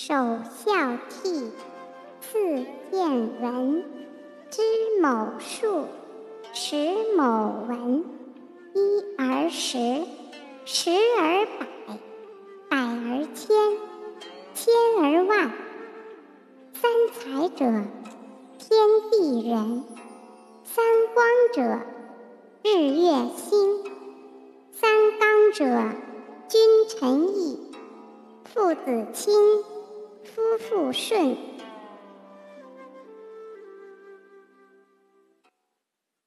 首孝悌，次见闻，知某数，识某文。一而十，十而百，百而千，千而万。三才者，天地人；三光者，日月星；三纲者，君臣义；父子亲。顺。